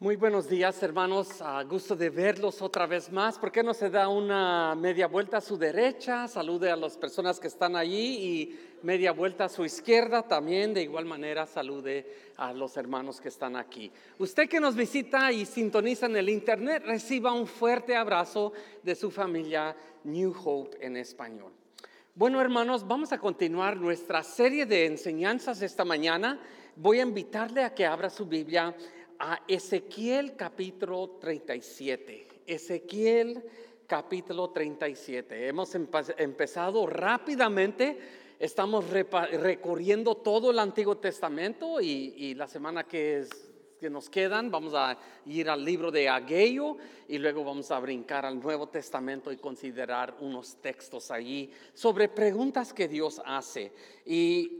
Muy buenos días, hermanos. A gusto de verlos otra vez más. ¿Por qué no se da una media vuelta a su derecha? Salude a las personas que están allí y media vuelta a su izquierda también. De igual manera, salude a los hermanos que están aquí. Usted que nos visita y sintoniza en el internet, reciba un fuerte abrazo de su familia New Hope en español. Bueno, hermanos, vamos a continuar nuestra serie de enseñanzas esta mañana. Voy a invitarle a que abra su Biblia a Ezequiel capítulo 37. Ezequiel capítulo 37. Hemos empezado rápidamente, estamos recorriendo todo el Antiguo Testamento y, la semana que, que nos quedan vamos a ir al libro de Ageo y luego vamos a brincar al Nuevo Testamento y considerar unos textos allí sobre preguntas que Dios hace. Y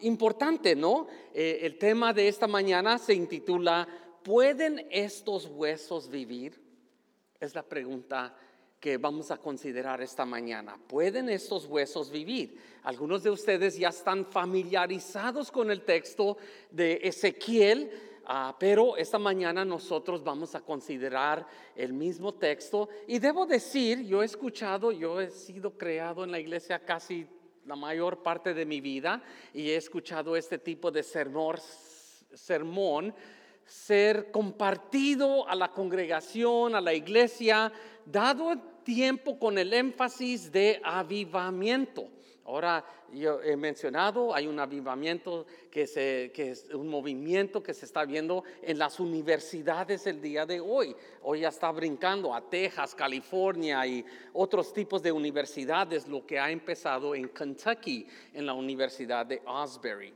importante, ¿no? Eh, el tema de esta mañana se intitula ¿Pueden estos huesos vivir? Es la pregunta que vamos a considerar esta mañana. ¿Pueden estos huesos vivir? Algunos de ustedes ya están familiarizados con el texto de Ezequiel, ah, pero esta mañana nosotros vamos a considerar el mismo texto. Y debo decir, yo he escuchado, yo he sido creado en la iglesia casi la mayor parte de mi vida y he escuchado este tipo de sermón, sermón ser compartido a la congregación, a la iglesia, dado tiempo con el énfasis de avivamiento. Ahora, yo he mencionado, hay un avivamiento que, que, es un movimiento que se está viendo en las universidades el día de hoy. Hoy ya está brincando a Texas, California y otros tipos de universidades, lo que ha empezado en Kentucky, en la Universidad de Osbury.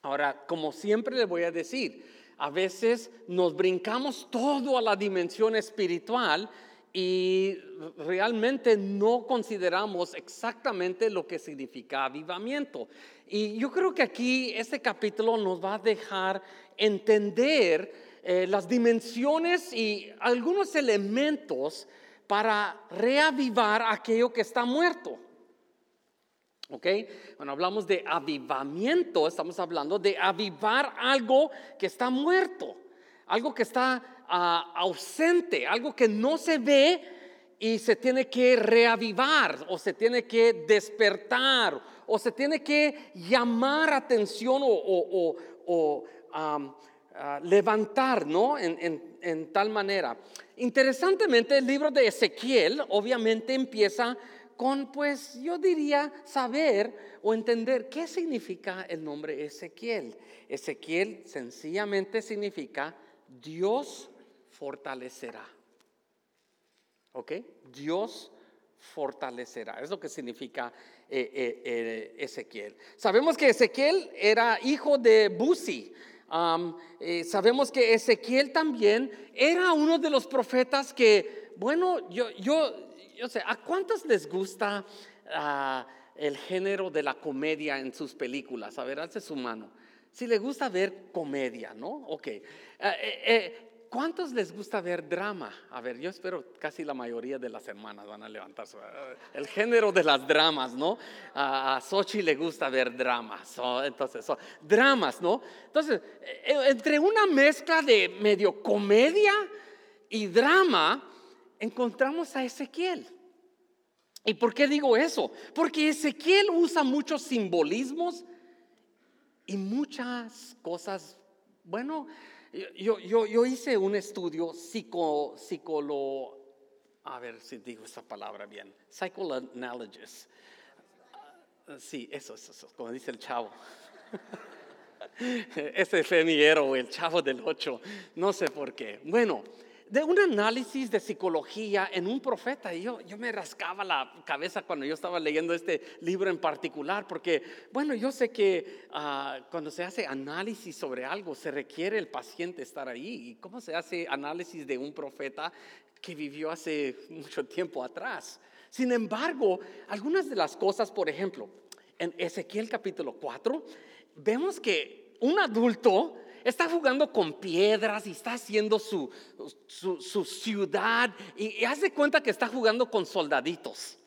Ahora, como siempre le voy a decir, a veces nos brincamos todo a la dimensión espiritual y realmente no consideramos exactamente lo que significa avivamiento. Y yo creo que aquí este capítulo nos va a dejar entender eh, las dimensiones y algunos elementos para reavivar aquello que está muerto. ¿Ok? Cuando hablamos de avivamiento, estamos hablando de avivar algo que está muerto, algo que está ah, ausente, algo que no se ve y se tiene que reavivar o se tiene que despertar o se tiene que llamar atención o, ah, levantar, ¿no? En, en tal manera. Interesantemente, el libro de Ezequiel obviamente empieza con, pues yo diría, saber o entender qué significa el nombre Ezequiel. Ezequiel sencillamente significa Dios fortalecerá. ¿Ok? Dios fortalecerá. Es lo que significa eh, eh, eh, Ezequiel. Sabemos que Ezequiel era hijo de Buzi. sabemos que Ezequiel también era uno de los profetas que, bueno, yo, yo yo sé, ¿a cuántos les gusta ah, el género de la comedia en sus películas? A ver, hace su mano. Si le gusta ver comedia, ¿no? Ok. Eh, eh, eh, ¿Cuántos les gusta ver drama? A ver, yo espero casi la mayoría de las hermanas van a levantar su, el género de las dramas, ¿no? A, Sochi le gusta ver dramas, entonces, dramas, ¿no? Entonces, entre una mezcla de medio comedia y drama, encontramos a Ezequiel. ¿Y por qué digo eso? Porque Ezequiel usa muchos simbolismos y muchas cosas. Bueno, yo, yo, yo hice un estudio psico, psicolo, a ver si digo esa palabra bien, psychoanalysis. Sí, eso, eso, eso, como dice el chavo. Ese fue mi el chavo del 8, no sé por qué. Bueno, de un análisis de psicología en un profeta. Y yo, yo me rascaba la cabeza cuando yo estaba leyendo este libro en particular, porque, bueno, yo sé que ah, cuando se hace análisis sobre algo, se requiere el paciente estar ahí. ¿Y cómo se hace análisis de un profeta que vivió hace mucho tiempo atrás? Sin embargo, algunas de las cosas, por ejemplo, en Ezequiel capítulo 4, vemos que un adulto está jugando con piedras y está haciendo su, su, ciudad y, hace cuenta que está jugando con soldaditos.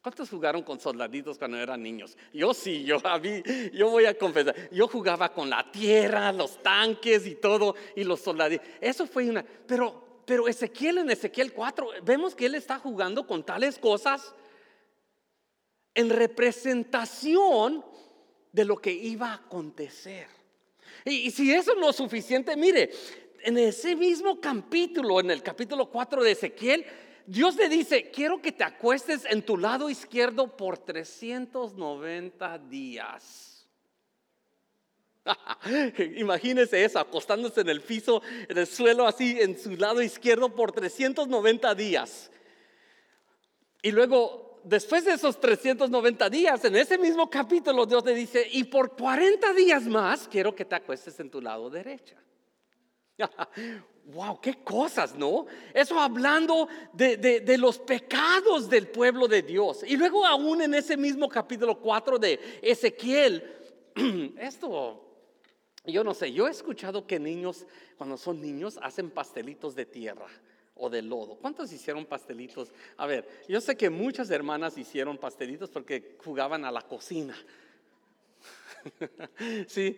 ¿Cuántos jugaron con soldaditos cuando eran niños? Yo sí, yo, a mí, yo voy a confesar. Yo jugaba con la tierra, los tanques y todo, y los soldaditos. Eso fue una. Pero, pero Ezequiel en Ezequiel 4, vemos que él está jugando con tales cosas en representación de lo que iba a acontecer. Y, si eso no es suficiente, mire, en ese mismo capítulo, en el capítulo 4 de Ezequiel, Dios le dice, quiero que te acuestes en tu lado izquierdo por 390 días. Imagínese eso, acostándose en el piso, en el suelo, así en su lado izquierdo por 390 días. Y luego, después de esos 390 días, en ese mismo capítulo, Dios le dice, y por 40 días más quiero que te acuestes en tu lado derecha. wow, qué cosas, ¿no? Eso hablando de, los pecados del pueblo de Dios. Y luego aún en ese mismo capítulo 4 de Ezequiel, esto, yo no sé, yo he escuchado que niños, cuando son niños, hacen pastelitos de tierra o de lodo. ¿Cuántos hicieron pastelitos? A ver, yo sé que muchas hermanas hicieron pastelitos porque jugaban a la cocina. sí,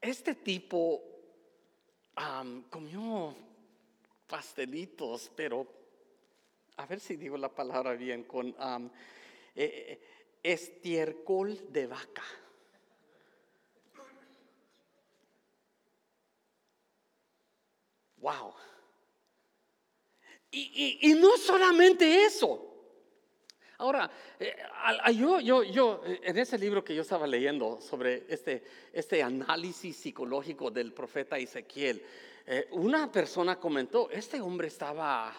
este tipo comió pastelitos, pero a ver si digo la palabra bien, con estiércol de vaca. Wow. Y, no solamente eso. Ahora, eh, yo, yo, yo, eh, en ese libro que yo estaba leyendo sobre este, este análisis psicológico del profeta Ezequiel, eh, una persona comentó, este hombre estaba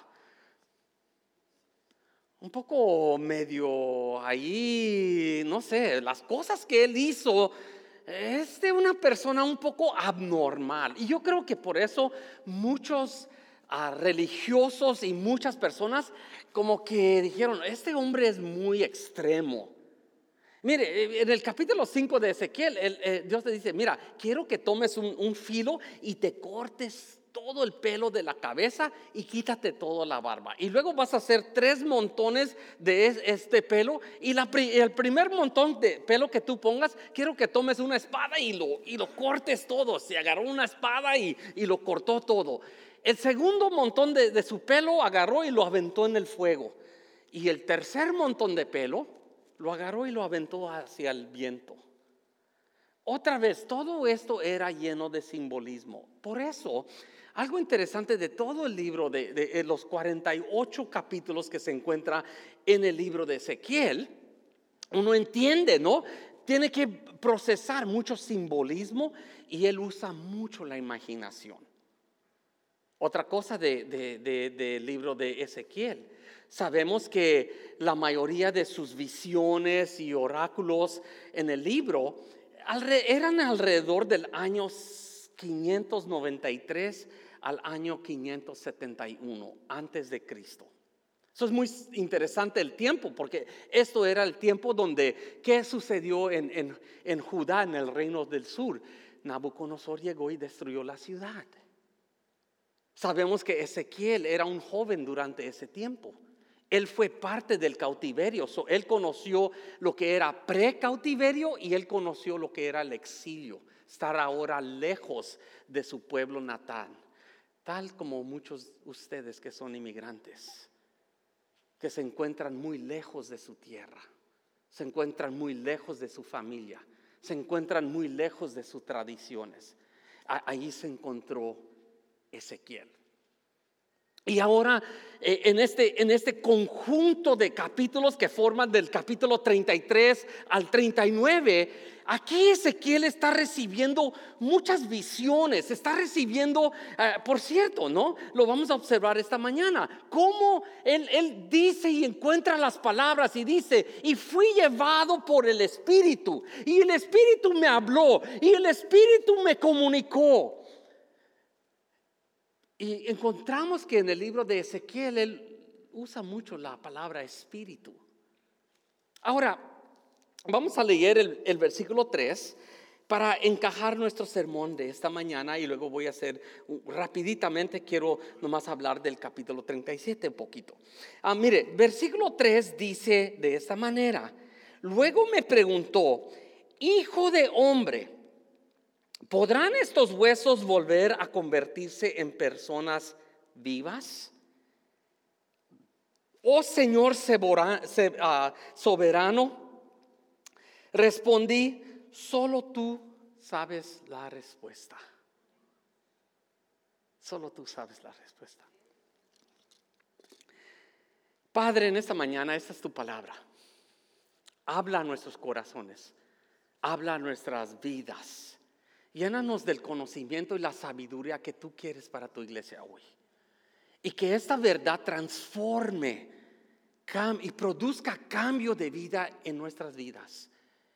un poco medio ahí, no sé, las cosas que él hizo, es de una persona un poco abnormal. Y yo creo que por eso muchos a religiosos y muchas personas como que dijeron, este hombre es muy extremo. Mire, en el capítulo 5 de Ezequiel, eh, Dios te dice, mira, quiero que tomes un, filo y te cortes todo el pelo de la cabeza y quítate toda la barba. Y luego vas a hacer tres montones de este pelo y el primer montón de pelo que tú pongas, quiero que tomes una espada y lo, y lo cortes todo. Se agarró una espada y, y lo cortó todo. El segundo montón de, su pelo agarró y lo aventó en el fuego. Y el tercer montón de pelo lo agarró y lo aventó hacia el viento. Otra vez, todo esto era lleno de simbolismo. Por eso, algo interesante de todo el libro, de, de, los 48 capítulos que se encuentra en el libro de Ezequiel, uno entiende, ¿no? Tiene que procesar mucho simbolismo y él usa mucho la imaginación. Otra cosa del libro de Ezequiel. Sabemos que la mayoría de sus visiones y oráculos en el libro eran alrededor del año 593 al año 571 antes de Cristo. Eso es muy interesante el tiempo, porque esto era el tiempo donde, ¿qué sucedió en, en Judá, en el reino del sur? Nabucodonosor llegó y destruyó la ciudad. Sabemos que Ezequiel era un joven durante ese tiempo. Él fue parte del cautiverio. él conoció lo que era pre-cautiverio y él conoció lo que era el exilio. Estar ahora lejos de su pueblo natal. Tal como muchos de ustedes que son inmigrantes. Que se encuentran muy lejos de su tierra. Se encuentran muy lejos de su familia. Se encuentran muy lejos de sus tradiciones. Allí se encontró Ezequiel. Y ahora, eh, en, este, en este conjunto de capítulos que forman del capítulo 33 al 39, aquí Ezequiel está recibiendo muchas visiones, está recibiendo, eh, por cierto, ¿no? Lo vamos a observar esta mañana, cómo él, él dice y encuentra las palabras y dice, y fui llevado por el Espíritu, y el Espíritu me habló, y el Espíritu me comunicó. Y encontramos que en el libro de Ezequiel él usa mucho la palabra espíritu. Ahora, vamos a leer el, versículo 3 para encajar nuestro sermón de esta mañana y luego voy a hacer rapiditamente, quiero nomás hablar del capítulo 37 un poquito. Ah, mire, versículo 3 dice de esta manera, luego me preguntó, hijo de hombre, ¿podrán estos huesos volver a convertirse en personas vivas? Oh Señor ah, soberano, respondí, Solo tú sabes la respuesta. Solo tú sabes la respuesta. Padre, en esta mañana, esta es tu palabra. Habla a nuestros corazones. Habla a nuestras vidas. Llénanos del conocimiento y la sabiduría que tú quieres para tu iglesia hoy. Y que esta verdad transforme y produzca cambio de vida en nuestras vidas.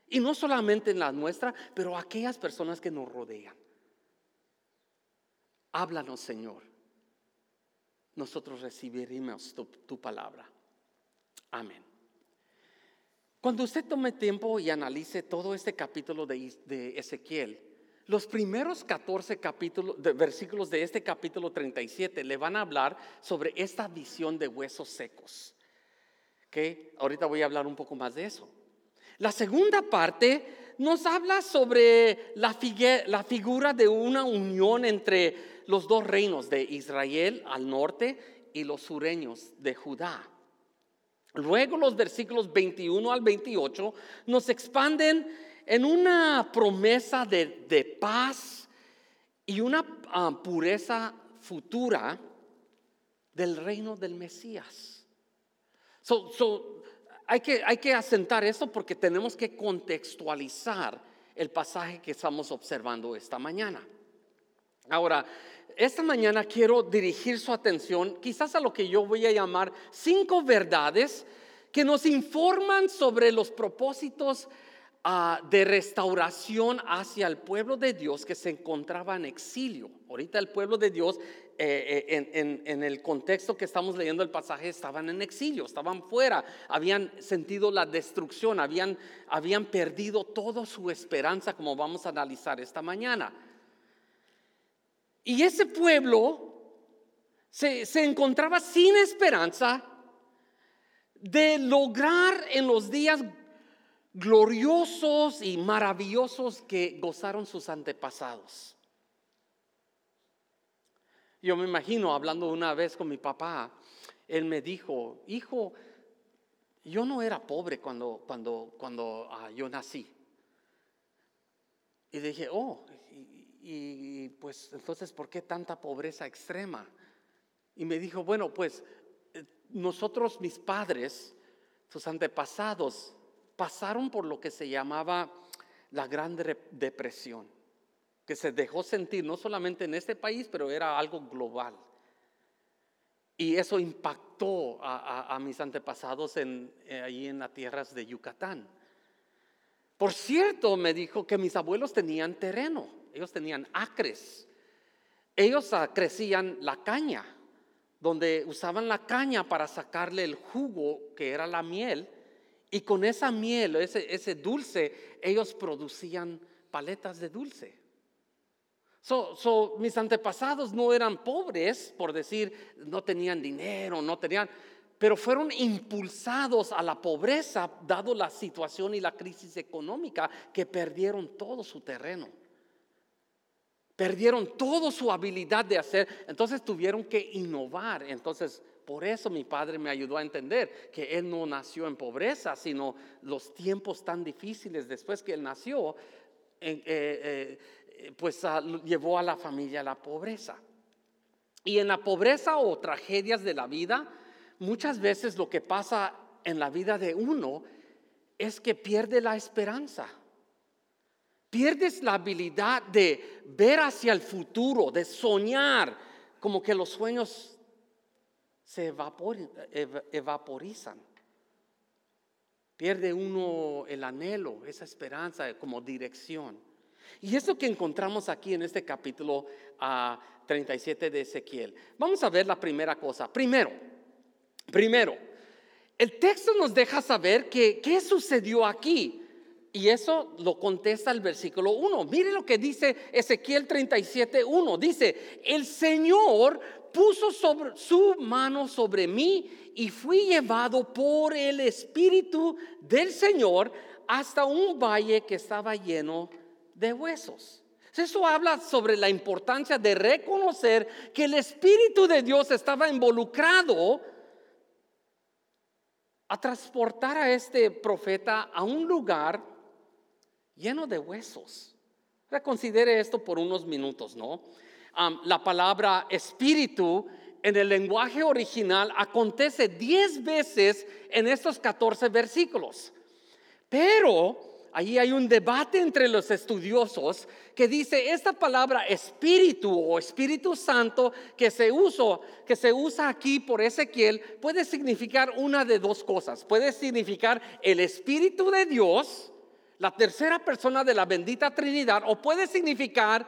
Y no solamente en la nuestra, pero aquellas personas que nos rodean. Háblanos, Señor. Nosotros recibiremos tu, palabra. Amén. Cuando usted tome tiempo y analice todo este capítulo de, de Ezequiel, los primeros 14 capítulos, versículos de este capítulo 37 le van a hablar sobre esta visión de huesos secos. Que ahorita voy a hablar un poco más de eso. La segunda parte nos habla sobre la, figura de una unión entre los dos reinos de Israel al norte y los sureños de Judá. Luego los versículos 21 al 28 nos expanden en una promesa de, paz y una ah, pureza futura del reino del Mesías. Hay que, hay que asentar esto porque tenemos que contextualizar el pasaje que estamos observando esta mañana. Ahora, esta mañana quiero dirigir su atención quizás a lo que yo voy a llamar cinco verdades que nos informan sobre los propósitos ah, de restauración hacia el pueblo de Dios que se encontraba en exilio. Ahorita el pueblo de Dios eh, eh, en, el contexto que estamos leyendo el pasaje, estaban en exilio, estaban fuera, habían sentido la destrucción, habían, habían perdido toda su esperanza, como vamos a analizar esta mañana. Y ese pueblo se, se encontraba sin esperanza de lograr en los días gloriosos y maravillosos que gozaron sus antepasados. Yo me imagino hablando una vez con mi papá, él me dijo, hijo, yo no era pobre cuando, cuando, cuando ah, yo nací. Y dije, oh, y, pues entonces, ¿por qué tanta pobreza extrema? Y me dijo, bueno, pues eh, nosotros, mis padres, sus antepasados, pasaron por lo que se llamaba la Gran Depresión que se dejó sentir no solamente en este país, pero era algo global. Y eso impactó a, mis antepasados en, eh, ahí en las tierras de Yucatán. Por cierto, me dijo que mis abuelos tenían terreno, ellos tenían acres. Ellos ah, crecían la caña, donde usaban la caña para sacarle el jugo, que era la miel, y con esa miel, ese, ese dulce, ellos producían paletas de dulce. So, mis antepasados no eran pobres, por decir, no tenían dinero, no tenían, pero fueron impulsados a la pobreza dado la situación y la crisis económica que perdieron todo su terreno. Perdieron toda su habilidad de hacer, entonces tuvieron que innovar. Entonces, por eso mi padre me ayudó a entender que él no nació en pobreza, sino los tiempos tan difíciles después que él nació. Eh, eh, pues llevó a la familia a la pobreza. Y en la pobreza o tragedias de la vida, muchas veces lo que pasa en la vida de uno es que pierde la esperanza. Pierdes la habilidad de ver hacia el futuro, de soñar, como que los sueños se evaporizan. Pierde uno el anhelo, esa esperanza como dirección. Y eso que encontramos aquí en este capítulo 37 ah, de Ezequiel. Vamos a ver la primera cosa. Primero, primero, el texto nos deja saber que qué sucedió aquí. Y eso lo contesta el versículo 1. Mire lo que dice Ezequiel 37, 1. Dice, el Señor puso sobre, su mano sobre mí y fui llevado por el Espíritu del Señor hasta un valle que estaba lleno de huesos. Eso habla sobre la importancia de reconocer que el Espíritu de Dios estaba involucrado a transportar a este profeta a un lugar lleno de huesos. Reconsidere esto por unos minutos, ¿no? La palabra espíritu en el lenguaje original acontece 10 veces en estos 14 versículos. Pero ahí hay un debate entre los estudiosos que dice esta palabra espíritu o Espíritu Santo que se, usa, que se usa aquí por Ezequiel puede significar una de dos cosas. Puede significar el Espíritu de Dios la tercera persona de la bendita Trinidad, o puede significar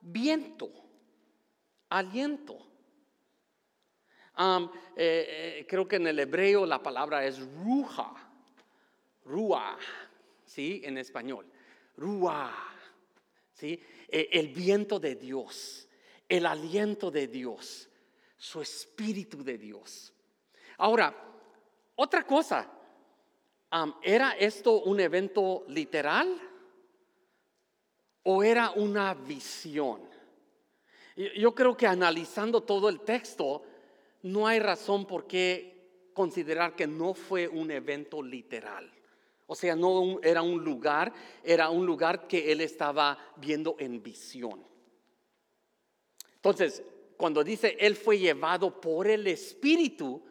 viento, aliento. Eh, eh, creo que en el hebreo la palabra es ruja, rua, ¿sí? En español, rua, ¿sí? E, el viento de Dios, el aliento de Dios, su espíritu de Dios. Ahora, otra cosa, ¿era esto un evento literal o era una visión? Yo creo que analizando todo el texto, no hay razón por qué considerar que no fue un evento literal. O sea, no era un lugar, era un lugar que él estaba viendo en visión. Entonces, cuando dice él fue llevado por el Espíritu,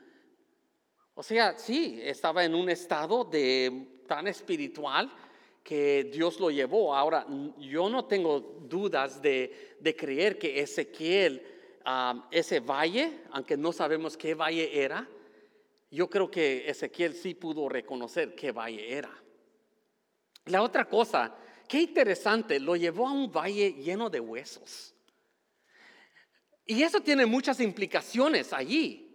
o sea, sí, estaba en un estado de tan espiritual que Dios lo llevó. Ahora, yo no tengo dudas de, creer que Ezequiel, ese valle, aunque no sabemos qué valle era, yo creo que Ezequiel sí pudo reconocer qué valle era. La otra cosa, qué interesante, lo llevó a un valle lleno de huesos. Y eso tiene muchas implicaciones allí.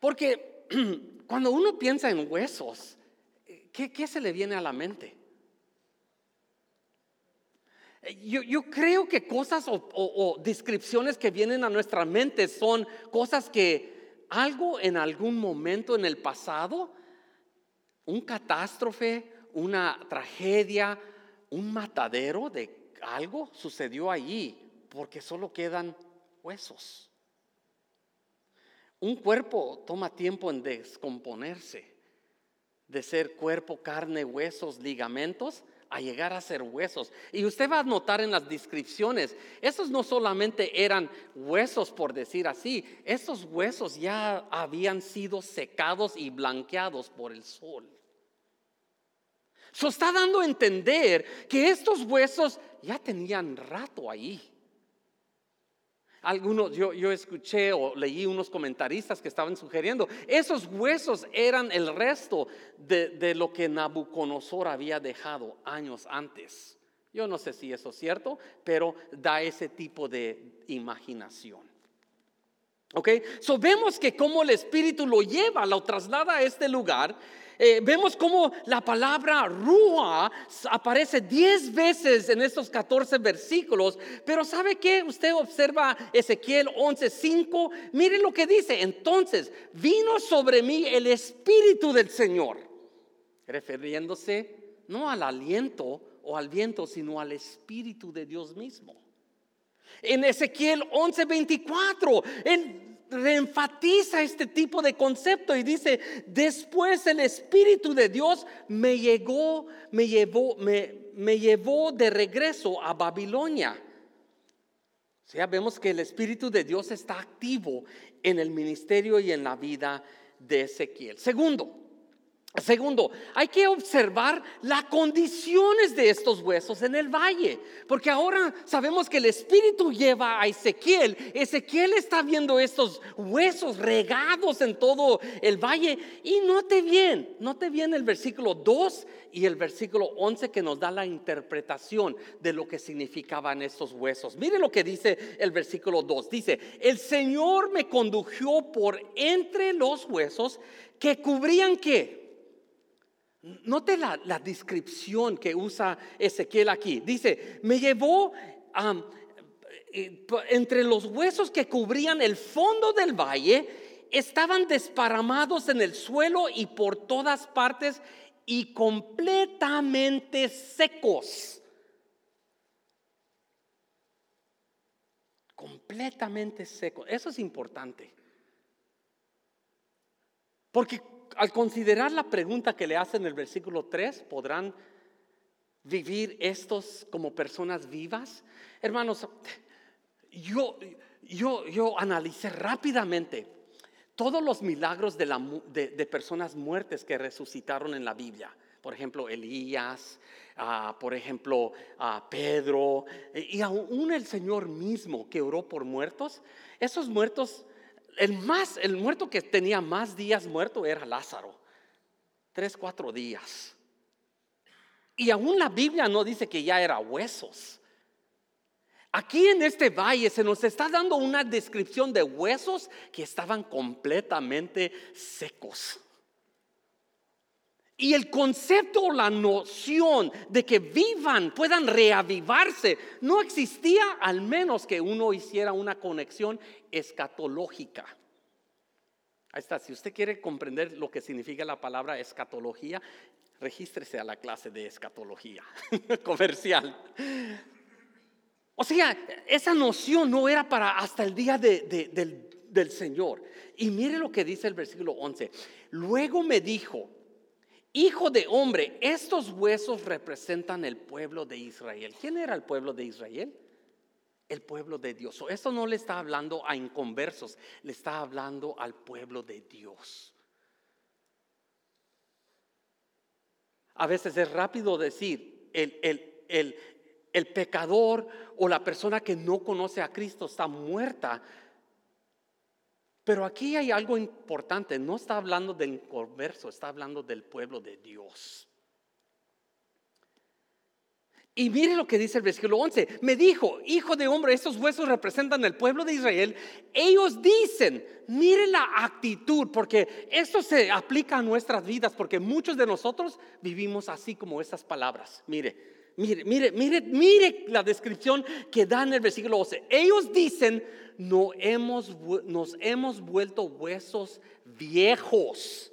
Porque Cuando uno piensa en huesos, ¿qué, se le viene a la mente? Yo, creo que cosas o, descripciones que vienen a nuestra mente son cosas que algo en algún momento en el pasado, un catástrofe, una tragedia, un matadero de algo sucedió allí, porque solo quedan huesos. Un cuerpo toma tiempo en descomponerse, de ser cuerpo, carne, huesos, ligamentos, a llegar a ser huesos. Y usted va a notar en las descripciones, esos no solamente eran huesos por decir así, esos huesos ya habían sido secados y blanqueados por el sol. Eso está dando a entender que estos huesos ya tenían rato ahí. Algunos, yo, yo escuché o leí unos comentaristas que estaban sugiriendo, esos huesos eran el resto de, de lo que Nabucodonosor había dejado años antes. Yo no sé si eso es cierto, pero da ese tipo de imaginación. ¿Ok? So vemos que como el Espíritu lo lleva, lo traslada a este lugar eh, vemos cómo la palabra Rúa aparece 10 veces en estos 14 versículos, pero ¿sabe qué? Usted observa Ezequiel 11:5, mire lo que dice, entonces vino sobre mí el Espíritu del Señor, refiriéndose no al aliento o al viento, sino al Espíritu de Dios mismo. En Ezequiel 11:24, el reenfatiza este tipo de concepto y dice, después el Espíritu de Dios me llegó, me llevó, me, me llevó de regreso a Babilonia. O vemos que el Espíritu de Dios está activo en el ministerio y en la vida de Ezequiel. Segundo, Segundo, hay que observar las condiciones de estos huesos en el valle, porque ahora sabemos que el Espíritu lleva a Ezequiel. Ezequiel está viendo estos huesos regados en todo el valle y note bien, note bien el versículo 2 y el versículo 11 que nos da la interpretación de lo que significaban estos huesos. Mire lo que dice el versículo 2. Dice, el Señor me condujo por entre los huesos que cubrían qué? Note la, descripción que usa Ezequiel aquí. Dice, me llevó eh, entre los huesos que cubrían el fondo del valle, estaban desparramados en el suelo y por todas partes y completamente secos. Completamente secos. Eso es importante. Porque al considerar la pregunta que le hace en el versículo 3, ¿podrán vivir estos como personas vivas? Hermanos, yo, yo, yo analicé rápidamente todos los milagros de, personas muertes que resucitaron en la Biblia. Por ejemplo, Elías, ah, por ejemplo, a Pedro, y aún el Señor mismo que oró por muertos. Esos muertos el, más, el muerto que tenía más días muerto era Lázaro. Tres, cuatro días. Y aún la Biblia no dice que ya era huesos. Aquí en este valle se nos está dando una descripción de huesos que estaban completamente secos. Y el concepto o la noción de que vivan, puedan reavivarse, no existía al menos que uno hiciera una conexión escatológica. Ahí está, si usted quiere comprender lo que significa la palabra escatología, regístrese a la clase de escatología comercial. O sea, esa noción no era para hasta el día del, del Señor. Y mire lo que dice el versículo 11. Luego me dijo, Hijo de hombre, estos huesos representan el pueblo de Israel. ¿Quién era el pueblo de Israel? El pueblo de Dios. Esto no le está hablando a inconversos, le está hablando al pueblo de Dios. A veces es rápido decir, el, el, el pecador o la persona que no conoce a Cristo está muerta pero aquí hay algo importante, no está hablando del inconverso, está hablando del pueblo de Dios. Y mire lo que dice el versículo 11. Me dijo, hijo de hombre, estos huesos representan el pueblo de Israel. Ellos dicen, mire la actitud, porque esto se aplica a nuestras vidas, porque muchos de nosotros vivimos así como estas palabras. Mire, Mire, mire, mire, mire la descripción que da en el versículo 11. Ellos dicen, no hemos, nos hemos vuelto huesos viejos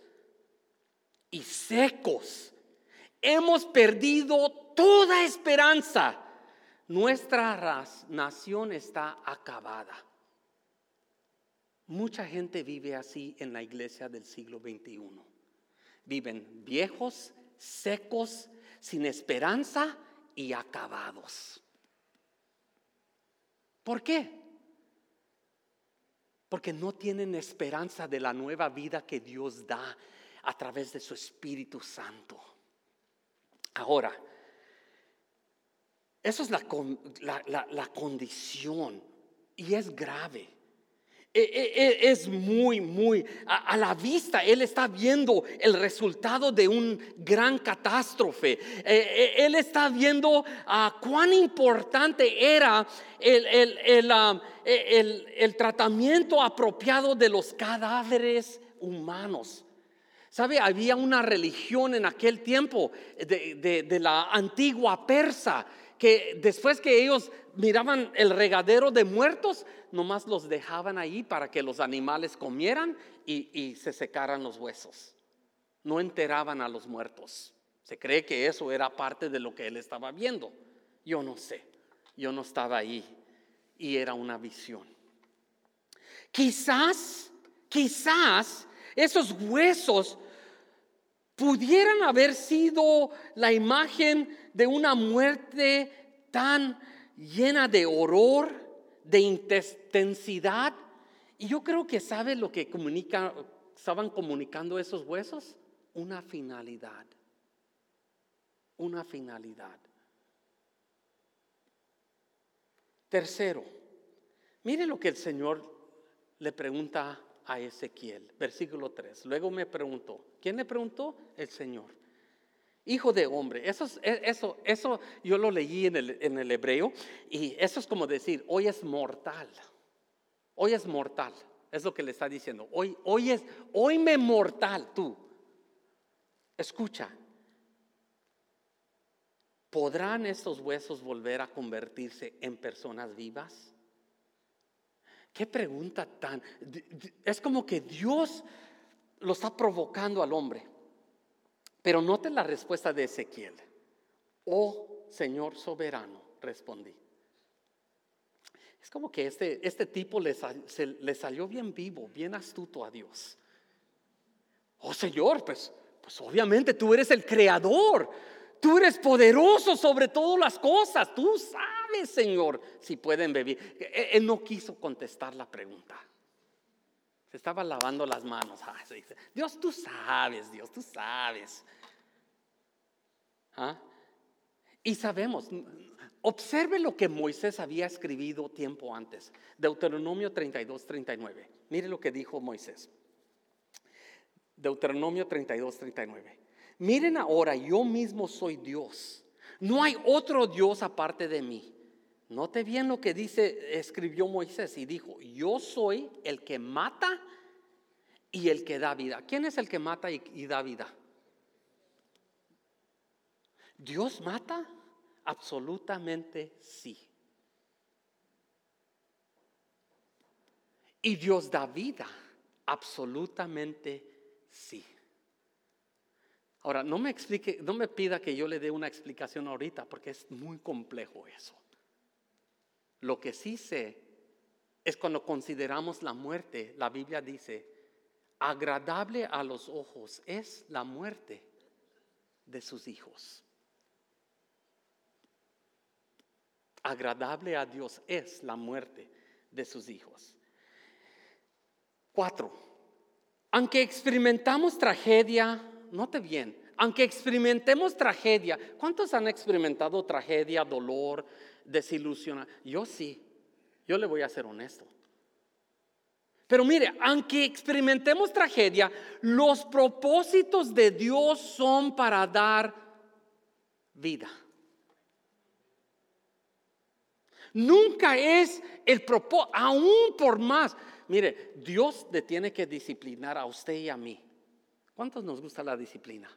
y secos. Hemos perdido toda esperanza. Nuestra nación está acabada. Mucha gente vive así en la iglesia del siglo XXI. Viven viejos, secos, sin esperanza y acabados. ¿Por qué? Porque no tienen esperanza de la nueva vida que Dios da a través de su Espíritu Santo. Ahora, eso es la, la condición y es grave. E, e, e, es muy, muy a, la vista. Él está viendo el resultado de un gran catástrofe. Él está viendo a cuán importante era um, el, tratamiento apropiado de los cadáveres humanos. ¿Sabe? Había una religión en aquel tiempo de la antigua persa que después que ellos miraban el regadero de muertos, nomás los dejaban ahí para que los animales comieran y, se secaran los huesos. No enteraban a los muertos. Se cree que eso era parte de lo que él estaba viendo. Yo no sé, yo no estaba ahí y era una visión. Quizás, quizás esos huesos pudieran haber sido la imagen de una muerte tan llena de horror, de intensidad. Y yo creo que sabe lo que comunica, estaban comunicando esos huesos, una finalidad. Una finalidad. Tercero, mire lo que el Señor le pregunta a Ezequiel, versículo 3. Luego me preguntó, ¿quién le preguntó? El Señor. Hijo de hombre, eso, e, eso, eso yo lo leí en el, en el hebreo y eso es como decir, hoy es mortal, hoy es mortal, es lo que le está diciendo, hoy, hoy es, hoy me mortal tú. Escucha, ¿podrán estos huesos volver a convertirse en personas vivas? Qué pregunta tan... Es como que Dios lo está provocando al hombre. Pero noten la respuesta de Ezequiel. Oh Señor soberano, respondí. Es como que este, este tipo le, salió bien vivo, bien astuto a Dios. Oh Señor, pues, pues obviamente tú eres el creador. Tú eres poderoso sobre todas las cosas. Tú sabes, Señor, si pueden vivir. E, él no quiso contestar la pregunta. Se estaba lavando las manos. Ah, Dios, tú sabes, Dios, tú sabes. ¿Ah? Y sabemos, observe lo que Moisés había escrito tiempo antes. Deuteronomio 32, 39. Mire lo que dijo Moisés. Deuteronomio 32, 39. Miren ahora, yo mismo soy Dios. No hay otro Dios aparte de mí. Note bien lo que dice, escribió Moisés y dijo, yo soy el que mata y el que da vida. ¿Quién es el que mata y, da vida? ¿Dios mata? Absolutamente sí. Y Dios da vida, absolutamente sí. Ahora, no me explique, no me pida que yo le dé una explicación ahorita, porque es muy complejo eso. Lo que sí sé es cuando consideramos la muerte, la Biblia dice, agradable a los ojos es la muerte de sus hijos. Agradable a Dios es la muerte de sus hijos. Cuatro, aunque experimentamos tragedia, note bien, aunque experimentemos tragedia, ¿cuántos han experimentado tragedia, dolor, desilusión? Yo sí, yo le voy a ser honesto. Pero mire, aunque experimentemos tragedia, los propósitos de Dios son para dar vida. Nunca es el propósito, aún por más. Mire, Dios le tiene que disciplinar a usted y a mí. ¿Cuántos nos gusta la disciplina?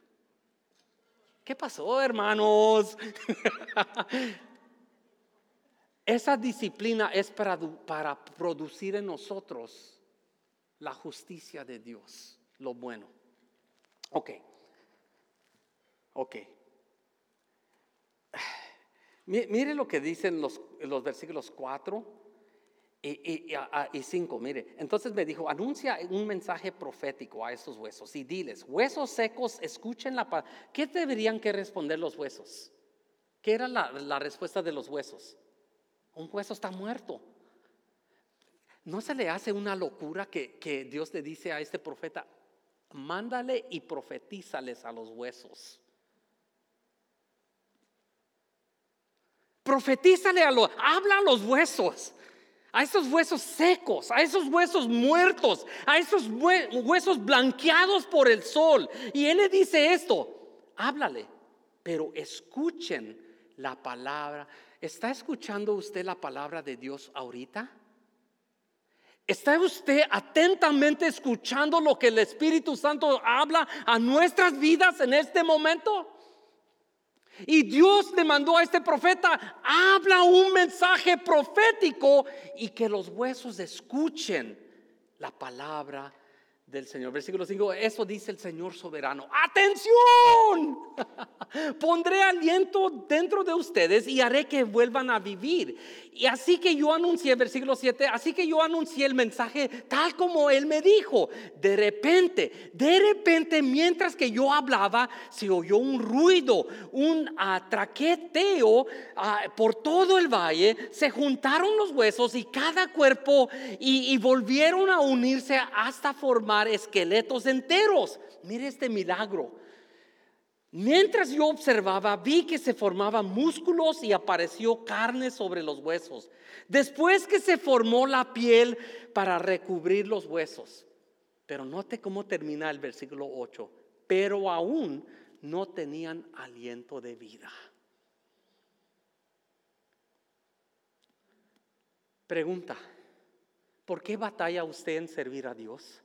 ¿Qué pasó, hermanos? Esa disciplina es para, para producir en nosotros la justicia de Dios, lo bueno. Ok, ok. Mire lo que dicen los, los versículos 4 y, cinco, mire, entonces me dijo, anuncia un mensaje profético a estos huesos y diles, huesos secos, escuchen la palabra. ¿Qué deberían que responder los huesos? ¿Qué era la, respuesta de los huesos? Un hueso está muerto. ¿No se le hace una locura que, que Dios le dice a este profeta, mándale y profetízales a los huesos? Profetízale a los, habla a los huesos a esos huesos secos, a esos huesos muertos, a esos huesos blanqueados por el sol. Y él le dice esto, háblale, pero escuchen la palabra. ¿Está escuchando usted la palabra de Dios ahorita? ¿Está usted atentamente escuchando lo que el Espíritu Santo habla a nuestras vidas en este momento? Y Dios le mandó a este profeta, habla un mensaje profético y que los huesos escuchen la palabra del Señor. Versículo 5, eso dice el Señor soberano. Atención, pondré aliento dentro de ustedes y haré que vuelvan a vivir. Y así que yo anuncié, versículo 7, así que yo anuncié el mensaje tal como Él me dijo. De repente, de repente, mientras que yo hablaba, se oyó un ruido, un atraqueteo ah, por todo el valle. Se juntaron los huesos y cada cuerpo y volvieron a unirse hasta formar esqueletos enteros. Mire este milagro. Mientras yo observaba, vi que se formaban músculos y apareció carne sobre los huesos. Después que se formó la piel para recubrir los huesos. Pero note cómo termina el versículo 8. Pero aún no tenían aliento de vida. Pregunta, ¿por qué batalla usted en servir a Dios?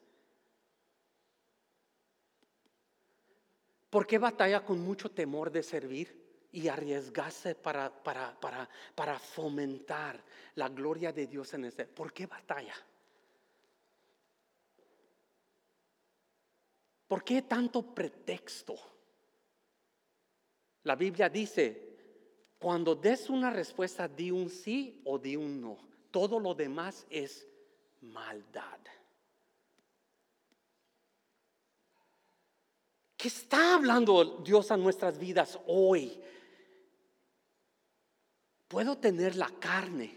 ¿Por qué batalla con mucho temor de servir? y arriesgarse para, para, para, para fomentar la gloria de Dios en este. ¿Por qué batalla? ¿Por qué tanto pretexto? La Biblia dice, cuando des una respuesta, di un sí o di un no. Todo lo demás es maldad. ¿Qué está hablando Dios a nuestras vidas hoy? Puedo tener la carne,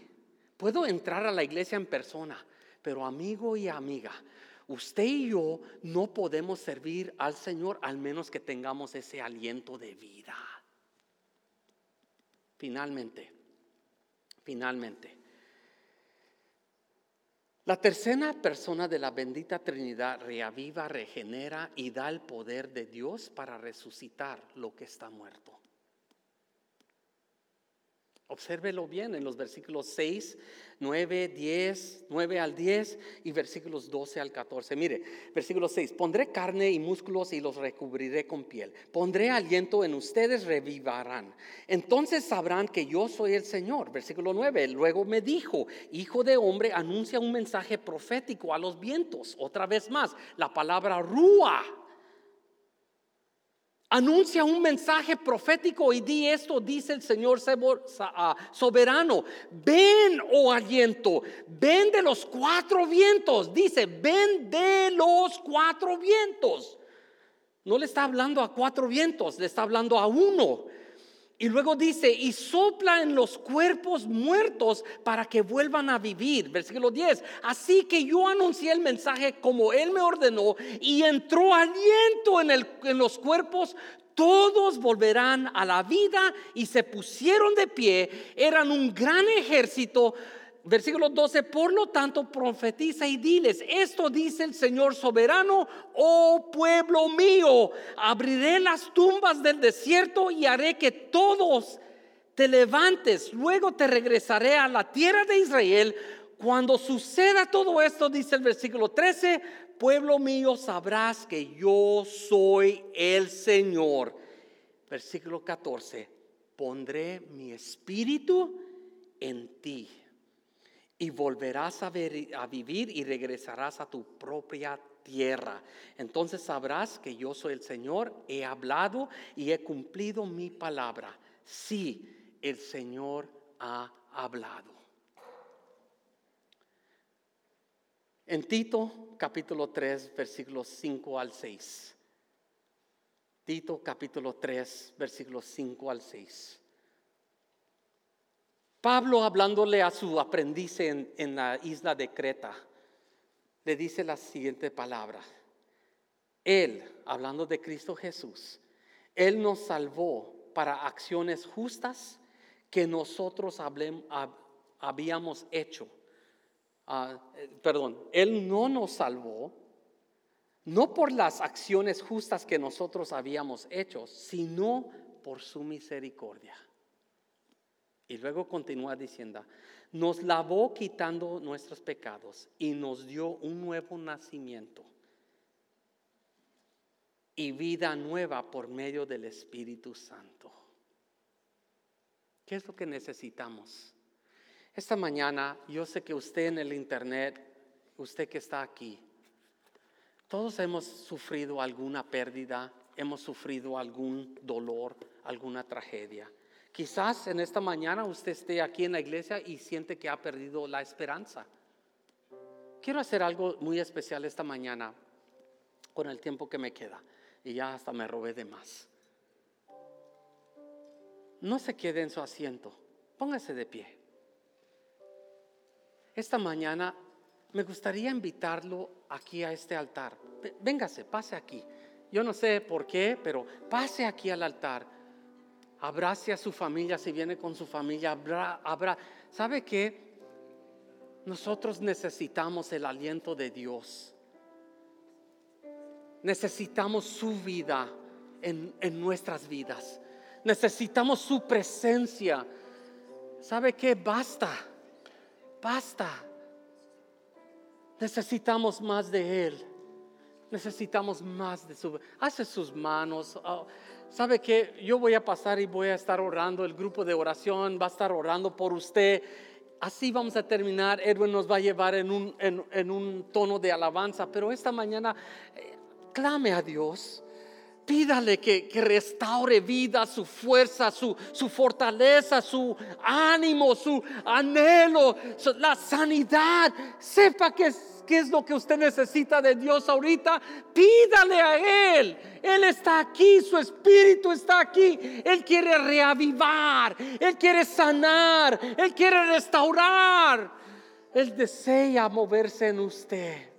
puedo entrar a la iglesia en persona, pero amigo y amiga, usted y yo no podemos servir al Señor al menos que tengamos ese aliento de vida. Finalmente, finalmente. La tercera persona de la bendita Trinidad reaviva, regenera y da el poder de Dios para resucitar lo que está muerto. Obsérvelo bien en los versículos 6, 9, 10, 9 al 10 y versículos 12 al 14. Mire, versículo 6, pondré carne y músculos y los recubriré con piel. Pondré aliento en ustedes, revivarán. Entonces sabrán que yo soy el Señor. Versículo 9, luego me dijo, hijo de hombre, anuncia un mensaje profético a los vientos. Otra vez más, la palabra rúa Anuncia un mensaje profético y di esto, dice el Señor ah, soberano. Ven, oh aliento, ven de los cuatro vientos. Dice, ven de los cuatro vientos. No le está hablando a cuatro vientos, le está hablando a uno. Y luego dice, y sopla en los cuerpos muertos para que vuelvan a vivir. Versículo 10. Así que yo anuncié el mensaje como Él me ordenó y entró aliento en, el, en los cuerpos. Todos volverán a la vida y se pusieron de pie. Eran un gran ejército versículo 12, por lo tanto profetiza y diles, esto dice el Señor soberano, oh pueblo mío, abriré las tumbas del desierto y haré que todos te levantes, luego te regresaré a la tierra de Israel. Cuando suceda todo esto, dice el versículo 13, pueblo mío, sabrás que yo soy el Señor. Versículo 14, pondré mi espíritu en ti y volverás a, ver, a vivir y regresarás a tu propia tierra. Entonces sabrás que yo soy el Señor, he hablado y he cumplido mi palabra. Sí, el Señor ha hablado. En Tito capítulo 3, versículos 5 al 6. Tito capítulo 3, versículos 5 al 6. Pablo hablándole a su aprendiz en, la isla de Creta, le dice la siguiente palabra. Él, hablando de Cristo Jesús, Él nos salvó para acciones justas que nosotros habíamos hecho. Ah, eh, perdón, Él no nos salvó, no por las acciones justas que nosotros habíamos hecho, sino por su misericordia. Y luego continúa diciendo, nos lavó quitando nuestros pecados y nos dio un nuevo nacimiento y vida nueva por medio del Espíritu Santo. ¿Qué es lo que necesitamos? Esta mañana yo sé que usted en el internet, usted que está aquí, todos hemos sufrido alguna pérdida, hemos sufrido algún dolor, alguna tragedia. Quizás en esta mañana usted esté aquí en la iglesia y siente que ha perdido la esperanza. Quiero hacer algo muy especial esta mañana con el tiempo que me queda. Y ya hasta me robé de más. No se quede en su asiento. Póngase de pie. Esta mañana me gustaría invitarlo aquí a este altar. Véngase, pase aquí. Yo no sé por qué, pero pase aquí al altar abrace a su familia, si viene con su familia, habrá, ¿sabe qué? Nosotros necesitamos el aliento de Dios. Necesitamos su vida en, en nuestras vidas. Necesitamos su presencia. ¿Sabe qué? Basta. Basta. Necesitamos más de Él. necesitamos más de su... Hace sus manos. Oh, ¿Sabe que Yo voy a pasar y voy a estar orando, el grupo de oración va a estar orando por usted. Así vamos a terminar. Edwin nos va a llevar en un, tono de alabanza, pero esta mañana eh, clame a Dios. Pídale que, restaure vida, su fuerza, su, su, fortaleza, su ánimo, su anhelo, la sanidad. Sepa que qué es lo que usted necesita de Dios ahorita. Pídale a Él. Él está aquí, su espíritu está aquí. Él quiere reavivar, Él quiere sanar, Él quiere restaurar. Él desea moverse en usted.